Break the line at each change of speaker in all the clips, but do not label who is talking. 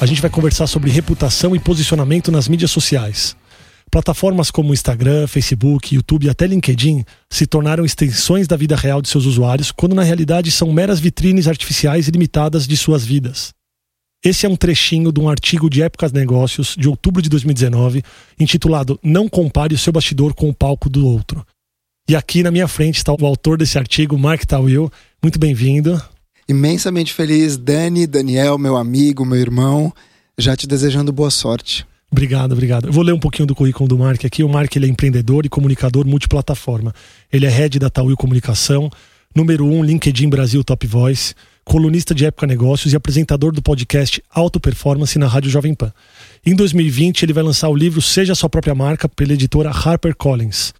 a gente vai conversar sobre reputação e posicionamento nas mídias sociais. Plataformas como Instagram, Facebook, YouTube e até LinkedIn se tornaram extensões da vida real de seus usuários, quando na realidade são meras vitrines artificiais e limitadas de suas vidas. Esse é um trechinho de um artigo de Épocas Negócios de outubro de 2019, intitulado Não compare o seu bastidor com o palco do outro. E aqui na minha frente está o autor desse artigo, Mark Tawil. Muito bem-vindo.
Imensamente feliz, Dani, Daniel, meu amigo, meu irmão, já te desejando boa sorte.
Obrigado, obrigado. Eu vou ler um pouquinho do currículo do Mark aqui. O Mark ele é empreendedor e comunicador multiplataforma. Ele é head da Tauil Comunicação, número 1 um, LinkedIn Brasil Top Voice, colunista de Época Negócios e apresentador do podcast Auto Performance na Rádio Jovem Pan. Em 2020, ele vai lançar o livro Seja Sua Própria Marca pela editora HarperCollins.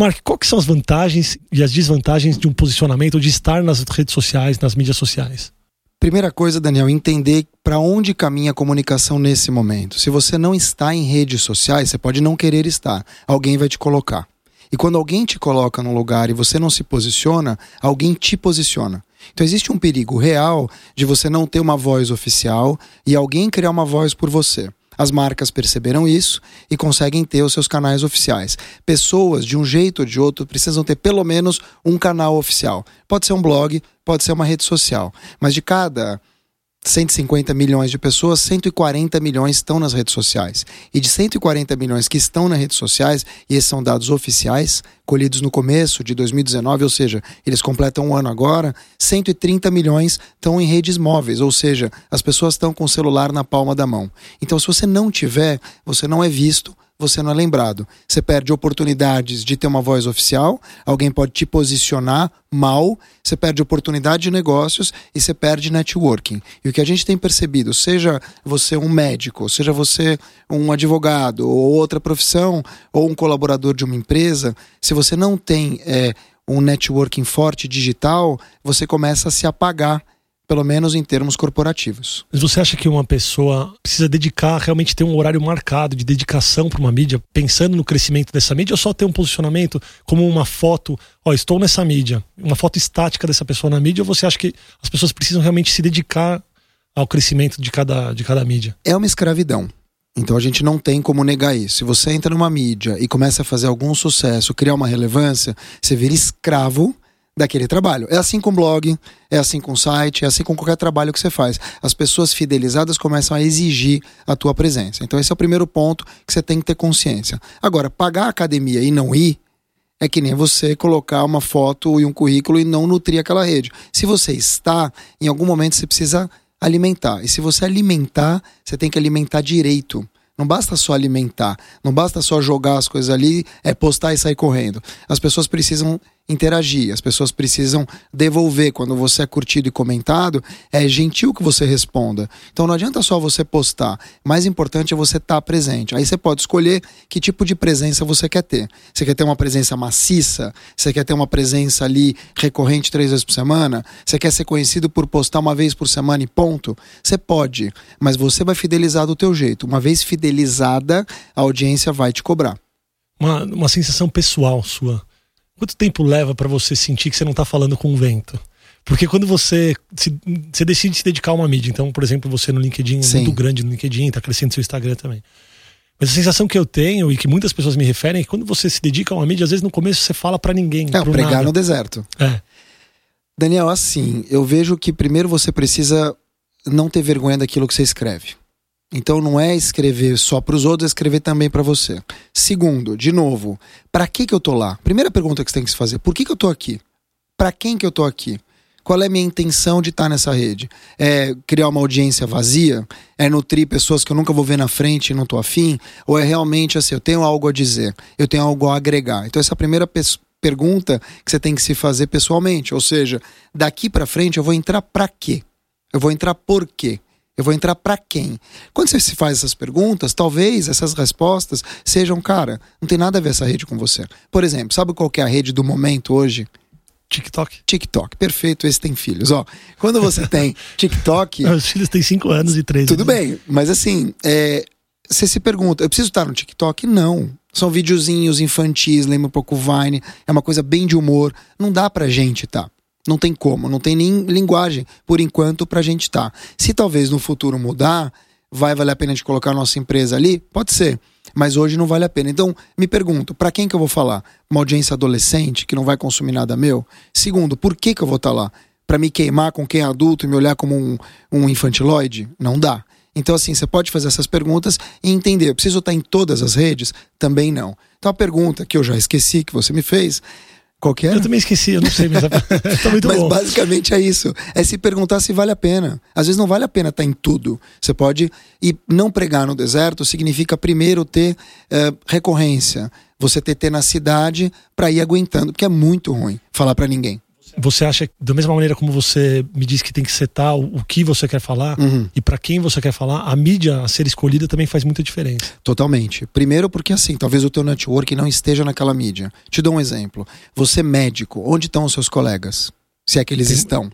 Mark, quais são as vantagens e as desvantagens de um posicionamento de estar nas redes sociais, nas mídias sociais?
Primeira coisa, Daniel, entender para onde caminha a comunicação nesse momento. Se você não está em redes sociais, você pode não querer estar. Alguém vai te colocar. E quando alguém te coloca num lugar e você não se posiciona, alguém te posiciona. Então existe um perigo real de você não ter uma voz oficial e alguém criar uma voz por você. As marcas perceberam isso e conseguem ter os seus canais oficiais. Pessoas, de um jeito ou de outro, precisam ter pelo menos um canal oficial. Pode ser um blog, pode ser uma rede social. Mas de cada 150 milhões de pessoas, 140 milhões estão nas redes sociais. E de 140 milhões que estão nas redes sociais, e esses são dados oficiais, colhidos no começo de 2019, ou seja, eles completam um ano agora, 130 milhões estão em redes móveis, ou seja, as pessoas estão com o celular na palma da mão. Então, se você não tiver, você não é visto, você não é lembrado. Você perde oportunidades de ter uma voz oficial, alguém pode te posicionar mal, você perde oportunidade de negócios e você perde networking. E o que a gente tem percebido, seja você um médico, seja você um advogado ou outra profissão, ou um colaborador de uma empresa, se você não tem é, um networking forte digital, você começa a se apagar pelo menos em termos corporativos.
Mas você acha que uma pessoa precisa dedicar, realmente ter um horário marcado de dedicação para uma mídia, pensando no crescimento dessa mídia, ou só ter um posicionamento como uma foto, ó, estou nessa mídia, uma foto estática dessa pessoa na mídia, ou você acha que as pessoas precisam realmente se dedicar ao crescimento de cada, de cada mídia?
É uma escravidão. Então a gente não tem como negar isso. Se você entra numa mídia e começa a fazer algum sucesso, criar uma relevância, você vira escravo daquele trabalho. É assim com blog, é assim com site, é assim com qualquer trabalho que você faz. As pessoas fidelizadas começam a exigir a tua presença. Então esse é o primeiro ponto que você tem que ter consciência. Agora, pagar a academia e não ir é que nem você colocar uma foto e um currículo e não nutrir aquela rede. Se você está, em algum momento você precisa alimentar. E se você alimentar, você tem que alimentar direito. Não basta só alimentar, não basta só jogar as coisas ali, é postar e sair correndo. As pessoas precisam interagir, as pessoas precisam devolver. Quando você é curtido e comentado, é gentil que você responda. Então não adianta só você postar, o mais importante é você estar tá presente. Aí você pode escolher que tipo de presença você quer ter. Você quer ter uma presença maciça? Você quer ter uma presença ali recorrente três vezes por semana? Você quer ser conhecido por postar uma vez por semana e ponto? Você pode, mas você vai fidelizar do teu jeito. Uma vez fidelizada, a audiência vai te cobrar.
Uma, uma sensação pessoal sua Quanto tempo leva para você sentir que você não tá falando com o vento? Porque quando você, se, você decide se dedicar a uma mídia, então, por exemplo, você no LinkedIn é Sim. muito grande no LinkedIn, tá crescendo seu Instagram também. Mas a sensação que eu tenho e que muitas pessoas me referem é que quando você se dedica a uma mídia, às vezes no começo você fala para ninguém.
É, pregar nada. no deserto.
É.
Daniel, assim, eu vejo que primeiro você precisa não ter vergonha daquilo que você escreve. Então não é escrever só para os outros, é escrever também para você. Segundo, de novo, para que que eu tô lá? Primeira pergunta que você tem que se fazer: por que que eu tô aqui? Para quem que eu tô aqui? Qual é a minha intenção de estar tá nessa rede? É criar uma audiência vazia? É nutrir pessoas que eu nunca vou ver na frente e não tô afim? Ou é realmente assim, eu tenho algo a dizer, eu tenho algo a agregar? Então essa é a primeira pergunta que você tem que se fazer pessoalmente. Ou seja, daqui para frente eu vou entrar para quê? Eu vou entrar por quê? Eu vou entrar para quem? Quando você se faz essas perguntas, talvez essas respostas sejam, cara, não tem nada a ver essa rede com você. Por exemplo, sabe qual é a rede do momento hoje?
TikTok.
TikTok, perfeito, esse tem filhos. Ó, quando você tem TikTok.
Os filhos têm 5 anos e 3
Tudo bem, mas assim, é, você se pergunta, eu preciso estar no TikTok? Não. São videozinhos infantis, lembra um pouco Vine, é uma coisa bem de humor. Não dá pra gente tá. Não tem como, não tem nem linguagem, por enquanto, pra gente tá. Se talvez no futuro mudar, vai valer a pena de colocar a nossa empresa ali? Pode ser mas hoje não vale a pena. Então, me pergunto, para quem que eu vou falar? Uma audiência adolescente que não vai consumir nada meu? Segundo, por que que eu vou estar tá lá? Para me queimar com quem é adulto e me olhar como um, um infantiloide? Não dá. Então, assim, você pode fazer essas perguntas e entender. Eu preciso estar em todas as redes? Também não. Então, a pergunta que eu já esqueci que você me fez Qualquer?
Eu também esqueci, eu não sei, mas tá muito
mas
bom.
basicamente é isso. É se perguntar se vale a pena. Às vezes não vale a pena estar tá em tudo. Você pode. E não pregar no deserto significa primeiro ter uh, recorrência. Você ter tenacidade para ir aguentando, porque é muito ruim falar para ninguém.
Você acha, da mesma maneira como você me disse que tem que setar o, o que você quer falar uhum. e para quem você quer falar, a mídia a ser escolhida também faz muita diferença.
Totalmente. Primeiro porque assim, talvez o teu network não esteja naquela mídia. Te dou um exemplo. Você médico, onde estão os seus colegas? Se é que eles tem, estão.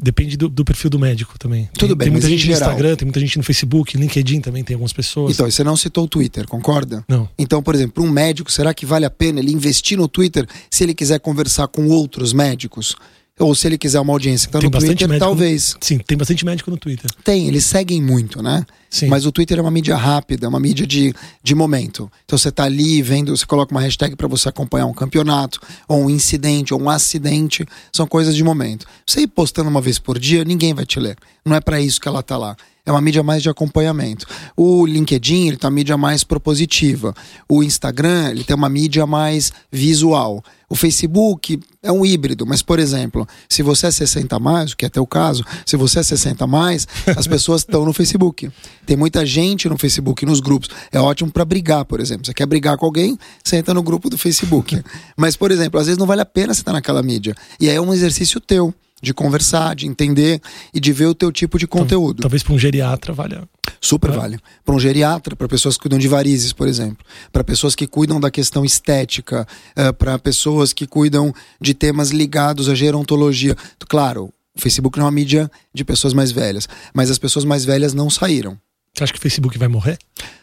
Depende do, do, perfil do médico também.
Tudo
tem,
bem,
tem muita gente
no
Instagram, tem muita gente no Facebook, LinkedIn também tem algumas pessoas.
Então, você não citou o Twitter, concorda?
Não.
Então, por exemplo, um médico, será que vale a pena ele investir no Twitter se ele quiser conversar com outros médicos? Ou se ele quiser uma audiência que tá no Twitter, talvez.
No... Sim, tem bastante médico no Twitter.
Tem, eles seguem muito, né? Sim. Mas o Twitter é uma mídia rápida, é uma mídia de, de momento. Então você tá ali vendo, você coloca uma hashtag para você acompanhar um campeonato, ou um incidente, ou um acidente. São coisas de momento. Você ir postando uma vez por dia, ninguém vai te ler. Não é para isso que ela tá lá é uma mídia mais de acompanhamento. O LinkedIn, ele tem uma mídia mais propositiva. O Instagram, ele tem uma mídia mais visual. O Facebook é um híbrido, mas, por exemplo, se você é 60 mais, o que é teu caso, se você é 60 mais, as pessoas estão no Facebook. Tem muita gente no Facebook, nos grupos. É ótimo para brigar, por exemplo. Você quer brigar com alguém, você entra no grupo do Facebook. Mas, por exemplo, às vezes não vale a pena você estar naquela mídia. E aí é um exercício teu de conversar, de entender e de ver o teu tipo de conteúdo.
Talvez para um geriatra valha.
Super vale. Para um geriatra, para pessoas que cuidam de varizes, por exemplo, para pessoas que cuidam da questão estética, uh, para pessoas que cuidam de temas ligados à gerontologia. Claro, o Facebook não é uma mídia de pessoas mais velhas, mas as pessoas mais velhas não saíram.
Você acha que o Facebook vai morrer?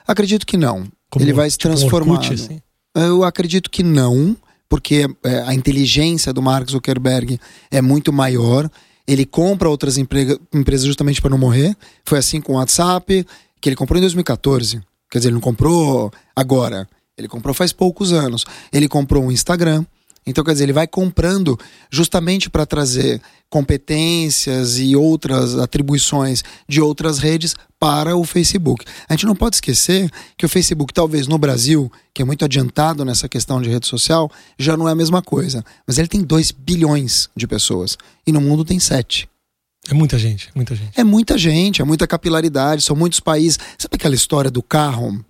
Acredito que não. Como, Ele vai se tipo transformar. Um Orkut, assim? Eu acredito que não porque é, a inteligência do Mark Zuckerberg é muito maior. Ele compra outras empresas justamente para não morrer. Foi assim com o WhatsApp, que ele comprou em 2014. Quer dizer, ele não comprou agora. Ele comprou faz poucos anos. Ele comprou o Instagram. Então, quer dizer, ele vai comprando justamente para trazer competências e outras atribuições de outras redes para o Facebook. A gente não pode esquecer que o Facebook, talvez no Brasil, que é muito adiantado nessa questão de rede social, já não é a mesma coisa. Mas ele tem 2 bilhões de pessoas e no mundo tem 7.
É muita gente, muita gente.
É muita gente, é muita capilaridade, são muitos países. Sabe aquela história do carro?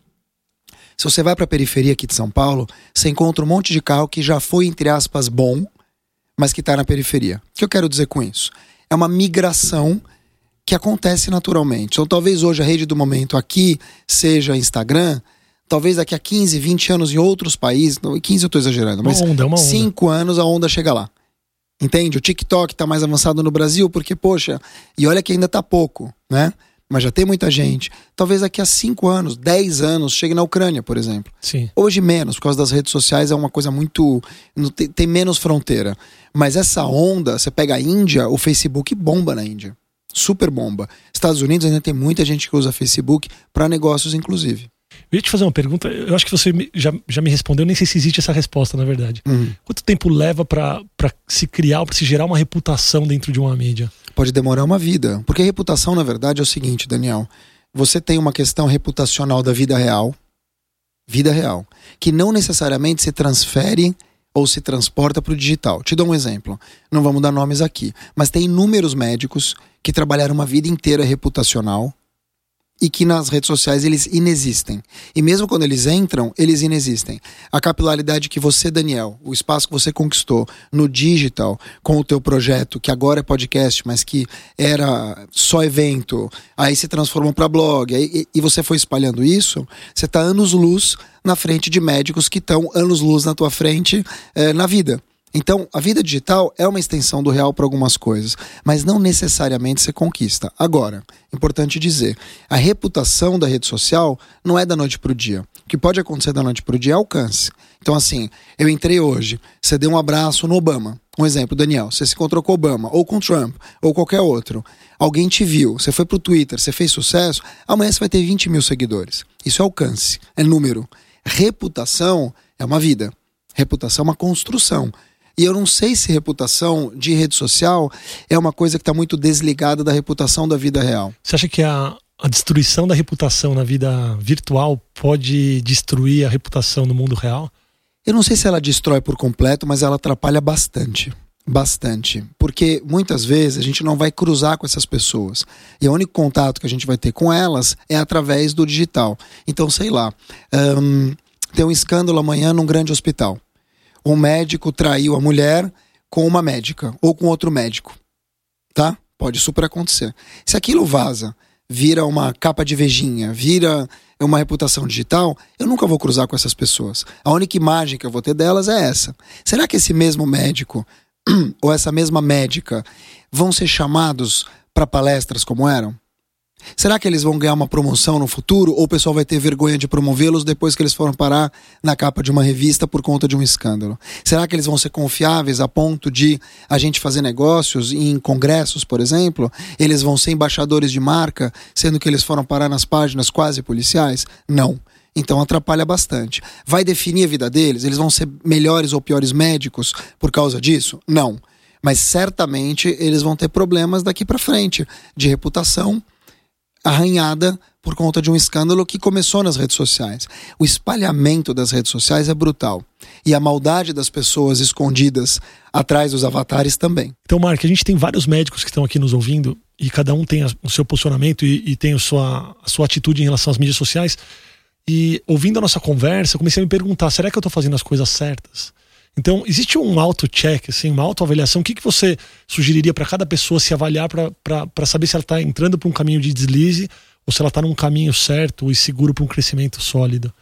Se você vai para a periferia aqui de São Paulo, você encontra um monte de carro que já foi, entre aspas, bom, mas que está na periferia. O que eu quero dizer com isso? É uma migração que acontece naturalmente. Então, talvez hoje a rede do momento aqui seja Instagram, talvez daqui a 15, 20 anos em outros países, 15 eu estou exagerando, mas
uma onda, uma
5 anos a onda chega lá. Entende? O TikTok está mais avançado no Brasil porque, poxa, e olha que ainda está pouco, né? Mas já tem muita gente. Talvez daqui a 5 anos, 10 anos, chegue na Ucrânia, por exemplo.
Sim.
Hoje menos, por causa das redes sociais, é uma coisa muito. Tem, tem menos fronteira. Mas essa onda, você pega a Índia, o Facebook bomba na Índia. Super bomba. Estados Unidos ainda tem muita gente que usa Facebook para negócios, inclusive.
Eu ia te fazer uma pergunta, eu acho que você já, já me respondeu, nem sei se existe essa resposta, na verdade. Uhum. Quanto tempo leva para se criar, para se gerar uma reputação dentro de uma mídia?
Pode demorar uma vida. Porque reputação, na verdade, é o seguinte, Daniel. Você tem uma questão reputacional da vida real, vida real, que não necessariamente se transfere ou se transporta para o digital. Te dou um exemplo. Não vamos dar nomes aqui, mas tem inúmeros médicos que trabalharam uma vida inteira reputacional e que nas redes sociais eles inexistem. E mesmo quando eles entram, eles inexistem. A capilaridade que você, Daniel, o espaço que você conquistou no digital com o teu projeto, que agora é podcast, mas que era só evento, aí se transformou para blog, aí, e você foi espalhando isso, você está anos-luz na frente de médicos que estão anos-luz na tua frente é, na vida. Então, a vida digital é uma extensão do real para algumas coisas, mas não necessariamente você conquista. Agora, importante dizer, a reputação da rede social não é da noite para o dia. O que pode acontecer da noite para o dia é alcance. Então, assim, eu entrei hoje, você deu um abraço no Obama. Um exemplo, Daniel, você se encontrou com Obama, ou com Trump, ou qualquer outro. Alguém te viu, você foi pro Twitter, você fez sucesso, amanhã você vai ter 20 mil seguidores. Isso é alcance, é número. Reputação é uma vida. Reputação é uma construção. E eu não sei se reputação de rede social é uma coisa que está muito desligada da reputação da vida real.
Você acha que a, a destruição da reputação na vida virtual pode destruir a reputação no mundo real?
Eu não sei se ela destrói por completo, mas ela atrapalha bastante. Bastante. Porque muitas vezes a gente não vai cruzar com essas pessoas. E o único contato que a gente vai ter com elas é através do digital. Então, sei lá, um, tem um escândalo amanhã num grande hospital um médico traiu a mulher com uma médica ou com outro médico. Tá? Pode super acontecer. Se aquilo vaza, vira uma capa de vejinha, vira uma reputação digital, eu nunca vou cruzar com essas pessoas. A única imagem que eu vou ter delas é essa. Será que esse mesmo médico ou essa mesma médica vão ser chamados para palestras como eram? Será que eles vão ganhar uma promoção no futuro ou o pessoal vai ter vergonha de promovê-los depois que eles foram parar na capa de uma revista por conta de um escândalo? Será que eles vão ser confiáveis a ponto de a gente fazer negócios em congressos, por exemplo? Eles vão ser embaixadores de marca, sendo que eles foram parar nas páginas quase policiais? Não. Então atrapalha bastante. Vai definir a vida deles? Eles vão ser melhores ou piores médicos por causa disso? Não. Mas certamente eles vão ter problemas daqui para frente de reputação arranhada por conta de um escândalo que começou nas redes sociais. O espalhamento das redes sociais é brutal. E a maldade das pessoas escondidas atrás dos avatares também.
Então, Mark, a gente tem vários médicos que estão aqui nos ouvindo e cada um tem o seu posicionamento e, e tem a sua, a sua atitude em relação às mídias sociais. E ouvindo a nossa conversa, eu comecei a me perguntar: será que eu estou fazendo as coisas certas? Então, existe um auto-check, assim, uma autoavaliação. O que, que você sugeriria para cada pessoa se avaliar para saber se ela está entrando para um caminho de deslize ou se ela está num caminho certo e seguro para um crescimento sólido?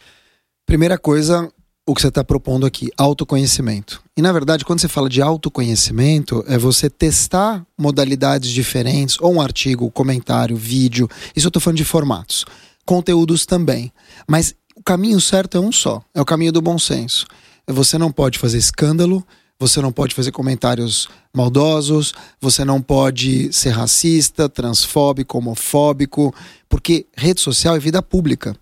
Primeira coisa, o que você está propondo aqui, autoconhecimento. E na verdade, quando você fala de autoconhecimento, é você testar modalidades diferentes, ou um artigo, comentário, vídeo. Isso eu estou falando de formatos. Conteúdos também. Mas o caminho certo é um só: é o caminho do bom senso você não pode fazer escândalo, você não pode fazer comentários maldosos, você não pode ser racista, transfóbico, homofóbico, porque rede social é vida pública.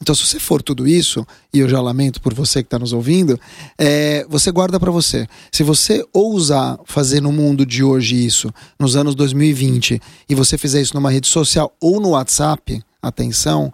Então, se você for tudo isso, e eu já lamento por você que está nos ouvindo, é, você guarda para você. Se você ousar fazer no mundo de hoje isso, nos anos 2020, e você fizer isso numa rede social ou no WhatsApp, atenção,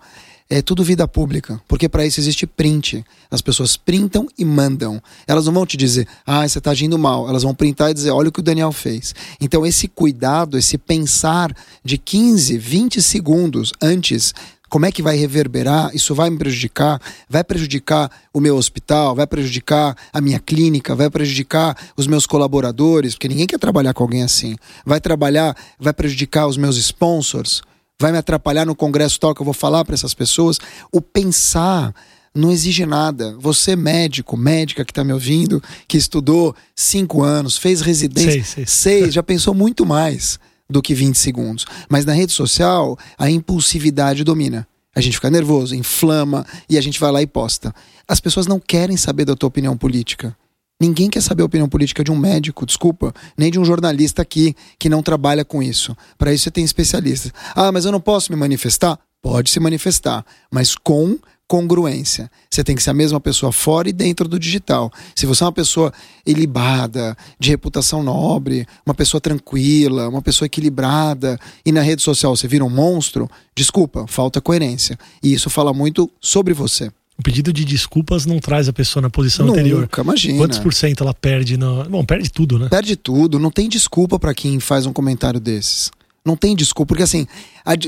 é tudo vida pública, porque para isso existe print. As pessoas printam e mandam. Elas não vão te dizer, ah, você está agindo mal. Elas vão printar e dizer, olha o que o Daniel fez. Então, esse cuidado, esse pensar de 15, 20 segundos antes como é que vai reverberar? Isso vai me prejudicar? Vai prejudicar o meu hospital? Vai prejudicar a minha clínica? Vai prejudicar os meus colaboradores? Porque ninguém quer trabalhar com alguém assim. Vai trabalhar, vai prejudicar os meus sponsors? Vai me atrapalhar no congresso tal que eu vou falar para essas pessoas. O pensar não exige nada. Você, médico, médica que está me ouvindo, que estudou cinco anos, fez residência, seis, seis. seis já pensou muito mais do que 20 segundos. Mas na rede social, a impulsividade domina. A gente fica nervoso, inflama e a gente vai lá e posta. As pessoas não querem saber da tua opinião política. Ninguém quer saber a opinião política de um médico, desculpa, nem de um jornalista aqui que não trabalha com isso. Para isso você tem especialistas. Ah, mas eu não posso me manifestar? Pode se manifestar, mas com congruência. Você tem que ser a mesma pessoa fora e dentro do digital. Se você é uma pessoa ilibada, de reputação nobre, uma pessoa tranquila, uma pessoa equilibrada, e na rede social você vira um monstro, desculpa, falta coerência. E isso fala muito sobre você.
O pedido de desculpas não traz a pessoa na posição
Nunca,
anterior.
imagina.
Quantos por cento ela perde? No... Bom, perde tudo, né?
Perde tudo. Não tem desculpa para quem faz um comentário desses. Não tem desculpa, porque assim,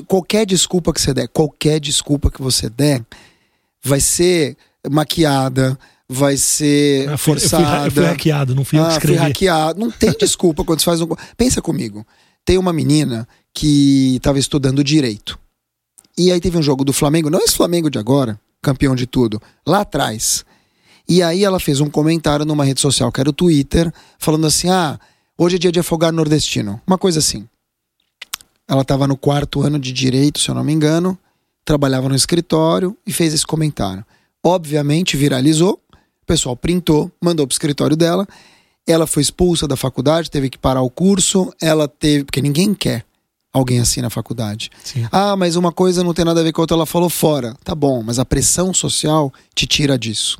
qualquer desculpa que você der, qualquer desculpa que você der, vai ser maquiada, vai ser ah, forçada. Eu
fui, eu fui hackeado, não fui ah, eu que escrevi.
Fui hackeado. Não tem desculpa quando você faz um. Pensa comigo. Tem uma menina que estava estudando direito. E aí teve um jogo do Flamengo, não esse Flamengo de agora, campeão de tudo, lá atrás. E aí ela fez um comentário numa rede social, que era o Twitter, falando assim: ah, hoje é dia de afogar nordestino. Uma coisa assim. Ela estava no quarto ano de direito, se eu não me engano, trabalhava no escritório e fez esse comentário. Obviamente viralizou, o pessoal printou, mandou para o escritório dela. Ela foi expulsa da faculdade, teve que parar o curso. Ela teve. Porque ninguém quer alguém assim na faculdade. Sim. Ah, mas uma coisa não tem nada a ver com a outra, ela falou fora. Tá bom, mas a pressão social te tira disso,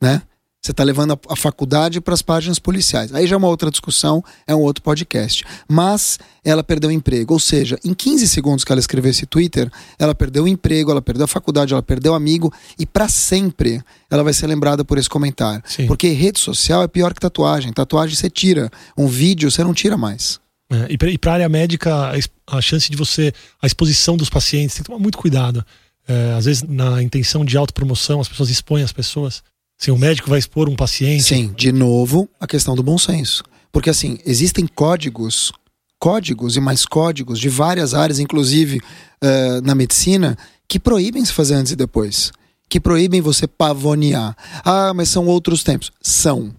né? Você está levando a, faculdade para as páginas policiais. Aí já é uma outra discussão, é um outro podcast. Mas ela perdeu o emprego. Ou seja, em 15 segundos que ela escreveu esse Twitter, ela perdeu o emprego, ela perdeu a faculdade, ela perdeu o amigo. E para sempre ela vai ser lembrada por esse comentário. Sim. Porque rede social é pior que tatuagem. Tatuagem você tira. Um vídeo você não tira mais.
É, e para a área médica, a, chance de você. A exposição dos pacientes, tem que tomar muito cuidado. É, às vezes, na intenção de autopromoção, as pessoas expõem as pessoas. Se o médico vai expor um paciente.
Sim, de novo, a questão do bom senso. Porque assim, existem códigos, códigos e mais códigos de várias áreas, inclusive uh, na medicina, que proíbem se fazer antes e depois. Que proíbem você pavonear. Ah, mas são outros tempos. São.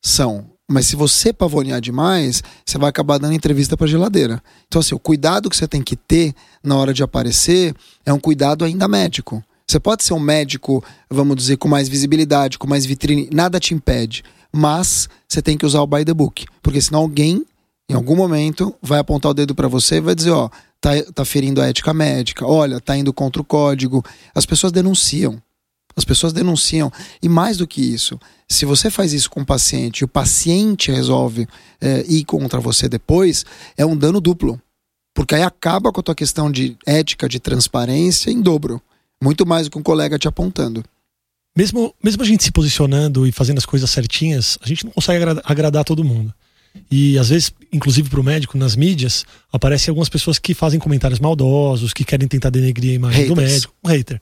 São. Mas se você pavonear demais, você vai acabar dando entrevista para geladeira. Então, assim, o cuidado que você tem que ter na hora de aparecer é um cuidado ainda médico. Você pode ser um médico, vamos dizer, com mais visibilidade, com mais vitrine, nada te impede. Mas você tem que usar o by the book. Porque senão alguém, em algum momento, vai apontar o dedo para você e vai dizer: ó, tá, tá ferindo a ética médica, olha, tá indo contra o código. As pessoas denunciam. As pessoas denunciam. E mais do que isso, se você faz isso com o paciente e o paciente resolve é, ir contra você depois, é um dano duplo. Porque aí acaba com a tua questão de ética, de transparência em dobro. Muito mais do que um colega te apontando.
Mesmo, mesmo a gente se posicionando e fazendo as coisas certinhas, a gente não consegue agradar, agradar todo mundo. E às vezes, inclusive para o médico, nas mídias, aparecem algumas pessoas que fazem comentários maldosos, que querem tentar denegrir a imagem haters. do médico. Um hater.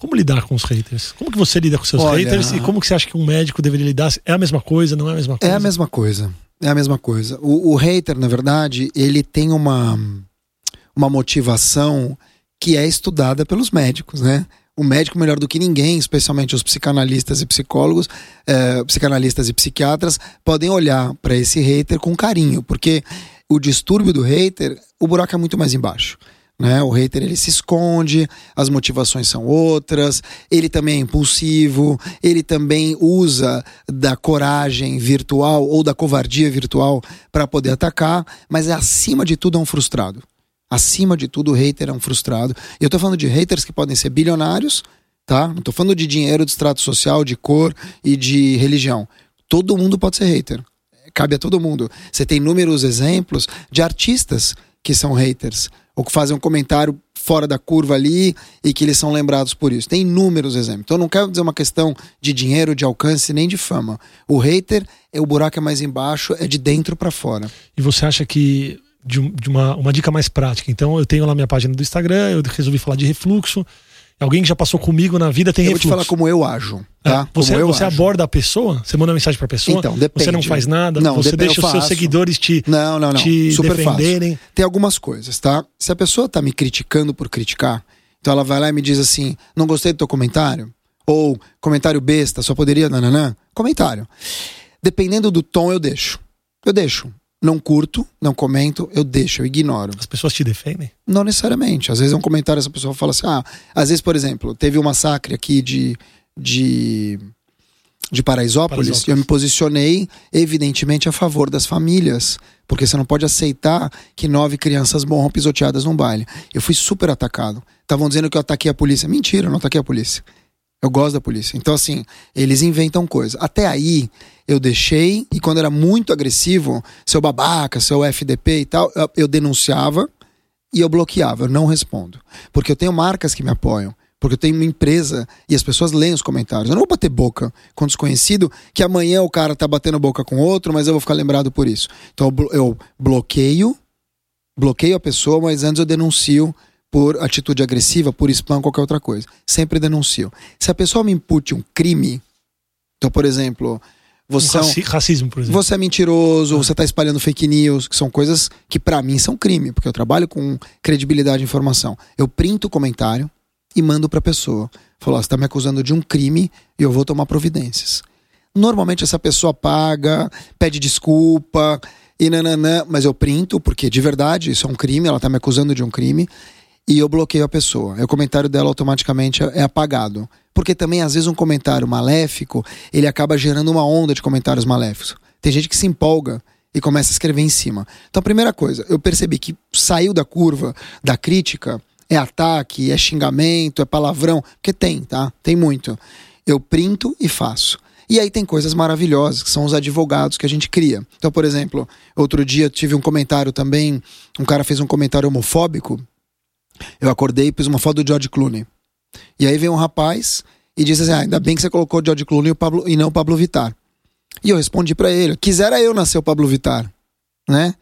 Como lidar com os haters? Como que você lida com seus Olha, haters e como que você acha que um médico deveria lidar? É a mesma coisa, não é a mesma coisa?
É a mesma coisa. É a mesma coisa. O, o hater, na verdade, ele tem uma, uma motivação que é estudada pelos médicos, né? O médico melhor do que ninguém, especialmente os psicanalistas e psicólogos, é, psicanalistas e psiquiatras, podem olhar para esse hater com carinho, porque o distúrbio do hater, o buraco é muito mais embaixo. Né? O hater ele se esconde, as motivações são outras, ele também é impulsivo, ele também usa da coragem virtual ou da covardia virtual para poder atacar, mas acima de tudo é um frustrado. Acima de tudo, o hater é um frustrado. E eu tô falando de haters que podem ser bilionários, tá? Não tô falando de dinheiro, de extrato social, de cor e de religião. Todo mundo pode ser hater. Cabe a todo mundo. Você tem inúmeros exemplos de artistas que são haters, ou que fazem um comentário fora da curva ali e que eles são lembrados por isso. Tem inúmeros exemplos. Então não quero dizer uma questão de dinheiro, de alcance, nem de fama. O hater, é o buraco é mais embaixo, é de dentro para fora.
E você acha que de, uma, uma dica mais prática. Então eu tenho lá minha página do Instagram, eu resolvi falar de refluxo. Alguém que já passou comigo na vida tem eu refluxo.
Eu vou te falar como eu ajo, tá?
É, você você ajo. aborda a pessoa? Você manda mensagem pra pessoa? Então, depende. Você não faz nada? Não, você deixa os seus seguidores te, não, não, não. te Super defenderem? Fácil.
Tem algumas coisas, tá? Se a pessoa tá me criticando por criticar, então ela vai lá e me diz assim, não gostei do teu comentário, ou comentário besta, só poderia nananã, comentário. Dependendo do tom, eu deixo. Eu deixo não curto, não comento, eu deixo, eu ignoro.
As pessoas te defendem?
Não necessariamente. Às vezes é um comentário, essa pessoa fala assim: ah, às vezes, por exemplo, teve um massacre aqui de. de de Paraisópolis, Paraisópolis, eu me posicionei evidentemente a favor das famílias, porque você não pode aceitar que nove crianças morram pisoteadas num baile. Eu fui super atacado. Estavam dizendo que eu ataquei a polícia. Mentira, eu não ataquei a polícia. Eu gosto da polícia. Então, assim, eles inventam coisa. Até aí, eu deixei, e quando era muito agressivo, seu babaca, seu FDP e tal, eu, eu denunciava e eu bloqueava. Eu não respondo. Porque eu tenho marcas que me apoiam. Porque eu tenho uma empresa e as pessoas leem os comentários. Eu não vou bater boca com desconhecido que amanhã o cara tá batendo boca com outro, mas eu vou ficar lembrado por isso. Então eu bloqueio Bloqueio a pessoa, mas antes eu denuncio por atitude agressiva, por spam, qualquer outra coisa. Sempre denuncio. Se a pessoa me impute um crime, então, por exemplo, você,
Um
é um-
raci- racismo, por exemplo.
você é mentiroso,
Ah.
você está espalhando fake news, que são coisas que pra mim são crime, porque eu trabalho com credibilidade de informação. Eu printo o comentário e mando pra pessoa. Falo, ó, você tá me acusando de um crime e eu vou tomar providências. Normalmente essa pessoa paga, pede desculpa e nananã, mas eu printo, porque de verdade isso é um crime, ela tá me acusando de um crime, e eu bloqueio a pessoa. Aí o comentário dela automaticamente é apagado. Porque também, às vezes, um comentário maléfico, ele acaba gerando uma onda de comentários maléficos. Tem gente que se empolga e começa a escrever em cima. Então, primeira coisa, eu percebi que saiu da curva da crítica, é ataque, é xingamento, é palavrão, porque tem, tá? Tem muito. Eu printo e faço. E aí tem coisas maravilhosas, que são os advogados que a gente cria. Então, por exemplo, outro dia tive um comentário também, um cara fez um comentário homofóbico, eu acordei e pus uma foto do George Clooney. E aí veio um rapaz e disse assim: ah, ainda bem que você colocou o George Clooney e, o Pablo, e não o Pablo Vittar. E eu respondi pra ele: quisera eu nascer o Pablo Vittar, né?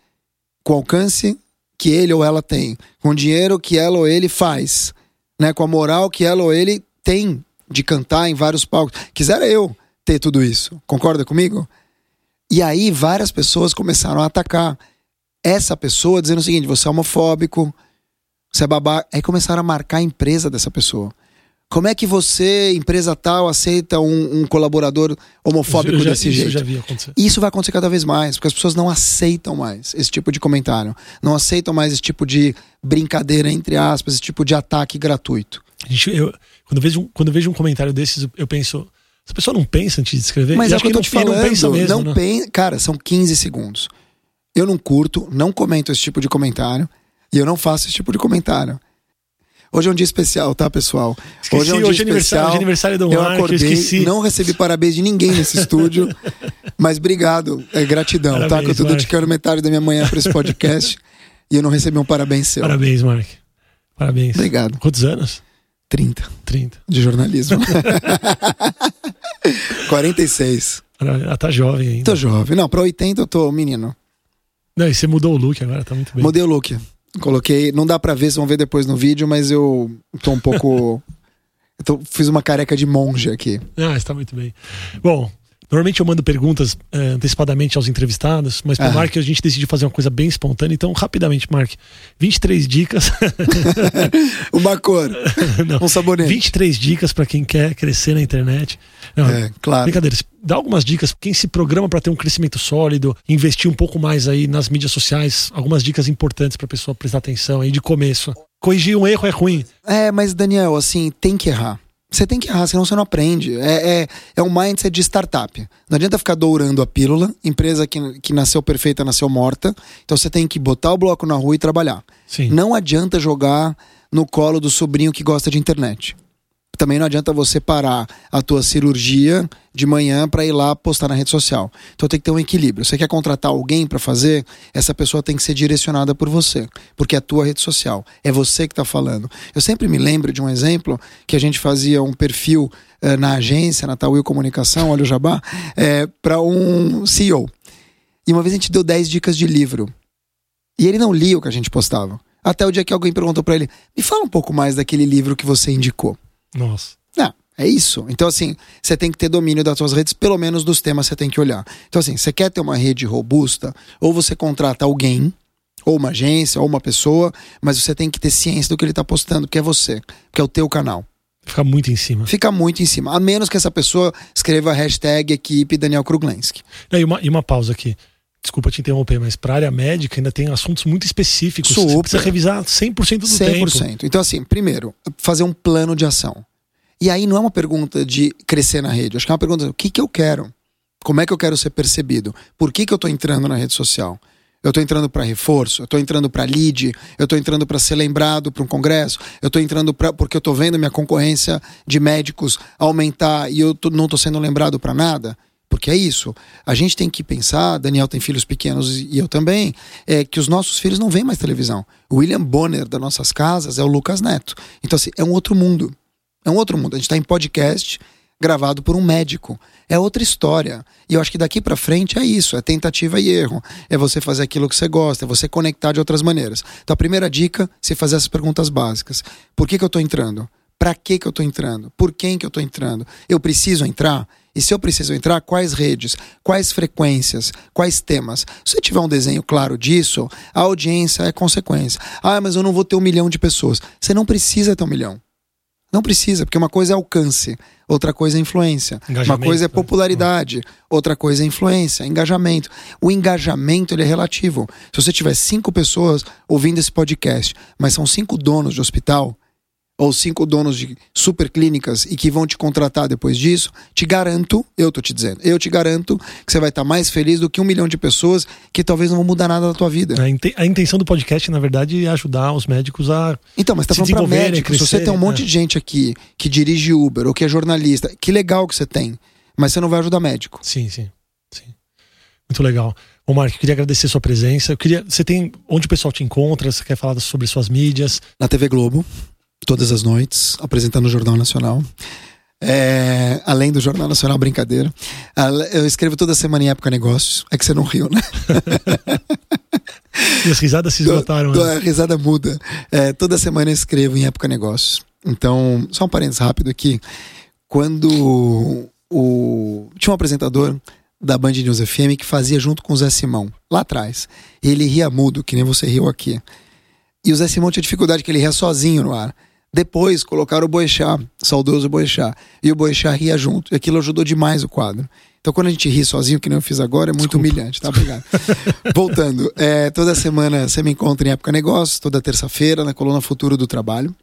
Com o alcance que ele ou ela tem, com o dinheiro que ela ou ele faz, né? Com a moral que ela ou ele tem de cantar em vários palcos. Quisera eu ter tudo isso. Concorda comigo? E aí várias pessoas começaram a atacar essa pessoa dizendo o seguinte: você é homofóbico, você é babaca. Aí começaram a marcar a empresa dessa pessoa. Como é que você, empresa tal, aceita um, um colaborador homofóbico
já-
desse
isso
jeito?
já vi acontecer.
Isso vai acontecer cada vez mais, porque as pessoas não aceitam mais esse tipo de comentário. Não aceitam mais esse tipo de brincadeira, entre aspas, esse tipo de ataque gratuito.
Gente- eu- quando, eu vejo, um- quando eu vejo um comentário desses, eu penso. Essa pessoa não pensa antes de escrever?
Mas é o
acho
que eu tô
não-
te
e não
falando.
pensa mesmo,
não
né?
pen- Cara, são 15 segundos. Eu não curto, não comento esse tipo de comentário. E eu não faço esse tipo de comentário. Hoje é um dia especial, tá, pessoal?
Esqueci,
hoje é um
hoje
dia
é aniversário,
especial.
hoje é aniversário do
eu
Mark, eu
acordei,
esqueci.
não recebi parabéns de ninguém nesse estúdio. mas obrigado, é gratidão, tá?
Parabéns,
Que eu tô
Mark.
dedicando metade da minha manhã pra esse podcast. e eu não recebi um parabéns seu.
Parabéns, Mark. Parabéns.
Obrigado.
Quantos anos?
30
30.
de jornalismo. 46.
Ela tá jovem ainda.
Tô jovem. Não, pra 80 eu tô menino.
Não, e você mudou o look agora, tá muito bem.
Mudei o look. Coloquei. Não dá pra ver, vocês vão ver depois no vídeo, mas eu tô um pouco. eu tô- fiz uma careca de monge aqui.
Ah, está muito bem. Bom, normalmente eu mando perguntas eh, antecipadamente aos entrevistados, mas para o
Ah.
Mark a gente decidiu fazer uma coisa bem espontânea. Então, rapidamente, Mark, 23 dicas.
Uma cor.
Não,
Um sabonete.
23 dicas para quem quer crescer na internet. Não,
É, claro.
Brincadeira, dá algumas dicas. Quem se programa para ter um crescimento sólido, investir um pouco mais aí nas mídias sociais, algumas dicas importantes para a pessoa prestar atenção aí de começo. Corrigir um erro é ruim.
É, mas Daniel, assim, tem que errar. Você tem que errar, senão você não aprende. É, é, é um mindset de startup. Não adianta ficar dourando a pílula. Empresa que, que nasceu perfeita, nasceu morta. Então você tem que botar o bloco na rua e trabalhar.
Sim.
Não adianta jogar no colo do sobrinho que gosta de internet. Também não adianta você parar a tua cirurgia de manhã para ir lá postar na rede social. Então tem que ter um equilíbrio. Você quer contratar alguém para fazer, essa pessoa tem que ser direcionada por você, porque é a tua rede social, é você que está falando. Eu sempre me lembro de um exemplo que a gente fazia um perfil eh, na agência, na Tauil Comunicação, olha o Jabá, para um CEO. E uma vez a gente deu 10 dicas de livro. E ele não lia o que a gente postava. Até o dia que alguém perguntou para ele: me fala um pouco mais daquele livro que você indicou.
Nossa.
Não, é isso. Então, assim, você tem que ter domínio das suas redes, pelo menos dos temas você tem que olhar. Então, assim, você quer ter uma rede robusta, ou você contrata alguém, ou uma agência, ou uma pessoa, mas você tem que ter ciência do que ele está postando, que é você, que é o teu canal.
Fica muito em cima.
Fica muito em cima. A menos que essa pessoa escreva a hashtag equipe Daniel Kruglenski.
E uma, e uma pausa aqui. Desculpa te interromper, mas para a área médica ainda tem assuntos muito específicos. Você
Super.
precisa revisar 100% do
100%.
tempo.
Então, assim, primeiro, fazer um plano de ação. E aí não é uma pergunta de crescer na rede. Acho que é uma pergunta: o que, que eu quero? Como é que eu quero ser percebido? Por que, que eu estou entrando na rede social? Eu estou entrando para reforço, eu estou entrando para lead, eu estou entrando para ser lembrado para um congresso, eu estou entrando pra, porque eu estou vendo minha concorrência de médicos aumentar e eu tô- não estou sendo lembrado para nada. Porque é isso. A gente tem que pensar, Daniel tem filhos pequenos e eu também, é que os nossos filhos não veem mais televisão. O William Bonner das nossas casas é o Lucas Neto. Então, assim, é um outro mundo. É um outro mundo. A gente está em podcast, gravado por um médico. É outra história. E eu acho que daqui para frente é isso, é tentativa e erro. É você fazer aquilo que você gosta, é você conectar de outras maneiras. Então a primeira dica, se fazer essas perguntas básicas. Por que, que eu tô entrando? Para que, que eu tô entrando? Por quem que eu tô entrando? Eu preciso entrar? E se eu preciso entrar, quais redes, quais frequências, quais temas? Se você tiver um desenho claro disso, a audiência é consequência. Ah, mas eu não vou ter um milhão de pessoas. Você não precisa ter um milhão. Não precisa, porque uma coisa é alcance, outra coisa é influência. Uma coisa é né? popularidade, outra coisa é influência, engajamento. O engajamento ele é relativo. Se você tiver cinco pessoas ouvindo esse podcast, mas são cinco donos de hospital, ou cinco donos de super clínicas e que vão te contratar depois disso, te garanto, eu tô te dizendo, eu te garanto que você vai estar mais feliz do que um milhão de pessoas que talvez não vão mudar nada da tua vida.
A, intenção do podcast, na verdade, é ajudar os médicos a.
Então, mas tá falando pra médicos. Se você tem um monte é. de gente aqui que dirige Uber ou que é jornalista, que legal que você tem, mas você não vai ajudar médico.
Sim, sim. sim. Muito legal. Ô, Mark, eu queria agradecer sua presença. Eu queria. Você tem. Onde o pessoal te encontra? Você quer falar sobre suas mídias?
Na TV Globo todas as noites, apresentando o Jornal Nacional. É, além do Jornal Nacional, brincadeira. Eu escrevo toda semana em Época Negócios. É que você não riu, né?
e as risadas se esgotaram.
Né? A risada muda. É, toda semana eu escrevo em Época Negócios. Então, só um parênteses rápido aqui. Quando o... tinha um apresentador da Band News FM que fazia junto com o Zé Simão, lá atrás. Ele ria mudo, que nem você riu aqui. E o Zé Simão tinha dificuldade, que ele ria sozinho no ar. Depois colocaram o Boechat, saudoso Boechat, e o Boechat ria junto, e aquilo ajudou demais o quadro. Então, quando a gente ri sozinho, que nem eu fiz agora, é muito Desculpa. humilhante, tá? Obrigado. Voltando, é, toda semana você me encontra em Época Negócios, toda terça-feira na coluna Futuro do Trabalho.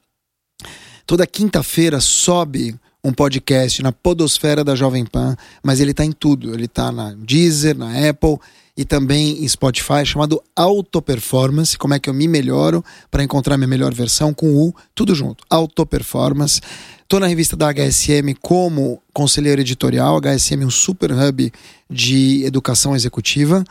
Toda quinta-feira sobe um podcast na podosfera da Jovem Pan, mas ele está em tudo. Ele está na Deezer, na Apple e também em Spotify, chamado Auto Performance. Como é que eu me melhoro para encontrar minha melhor versão com o tudo junto. Auto Performance. Estou na revista da HSM como conselheiro editorial. HSM é um super hub de educação executiva.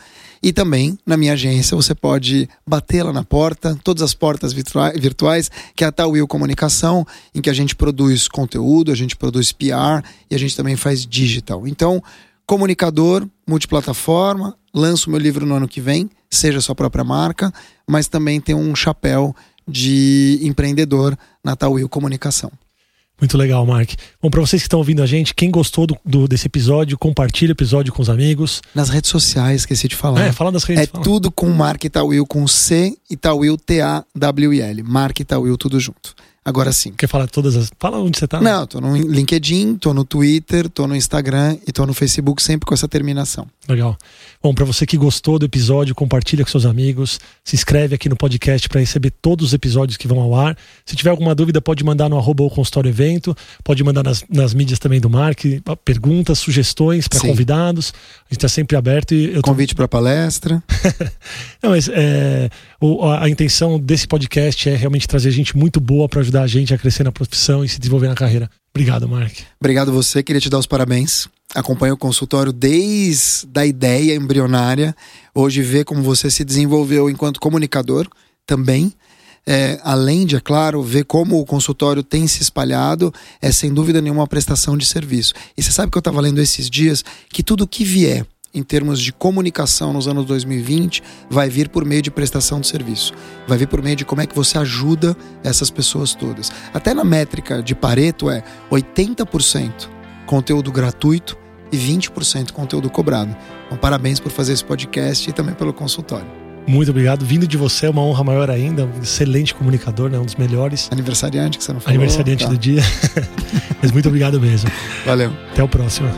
E também na minha agência você pode bater lá na porta, todas as portas virtuais, que é a Tawil Comunicação, em que a gente produz conteúdo, a gente produz PR e a gente também faz digital. Então, comunicador, multiplataforma, lanço meu livro no ano que vem, seja sua própria marca, mas também tem um chapéu de empreendedor na Tawil Comunicação.
Muito legal, Mark. Bom, para vocês que estão ouvindo a gente, quem gostou do, do, desse episódio, compartilhe o episódio com os amigos.
Nas redes sociais, esqueci de falar.
É, fala das redes.
É fala. tudo com Mark Tawil, com C e Tawil T-A-W-I-L. Mark Tawil, tudo junto. Agora sim.
Quer falar todas as. Fala onde você tá?
Não, tô no LinkedIn, tô no Twitter, tô no Instagram e tô no Facebook, sempre com essa terminação.
Legal. Bom, para você que gostou do episódio, compartilha com seus amigos, se inscreve aqui no podcast para receber todos os episódios que vão ao ar. Se tiver alguma dúvida, pode mandar no arroba o consultório evento, pode mandar nas, nas mídias também do Mark, perguntas, sugestões para convidados. A gente está sempre aberto. E
eu Convite para palestra.
Não, mas é, o, a, a intenção desse podcast é realmente trazer gente muito boa para ajudar a gente a crescer na profissão e se desenvolver na carreira. Obrigado, Mark.
Obrigado você, queria te dar os parabéns acompanha o consultório desde a ideia embrionária, hoje vê como você se desenvolveu enquanto comunicador também. É, além de, é claro, ver como o consultório tem se espalhado, é sem dúvida nenhuma uma prestação de serviço. E você sabe que eu estava lendo esses dias que tudo que vier em termos de comunicação nos anos 2020 vai vir por meio de prestação de serviço. Vai vir por meio de como é que você ajuda essas pessoas todas. Até na métrica de Pareto é 80% conteúdo gratuito e 20% conteúdo cobrado. Então, parabéns por fazer esse podcast e também pelo consultório.
Muito obrigado. Vindo de você é uma honra maior ainda. Um excelente comunicador, né? um dos melhores.
Aniversariante que você não falou.
Aniversariante tá. do dia. Mas muito obrigado mesmo.
Valeu.
Até o próximo.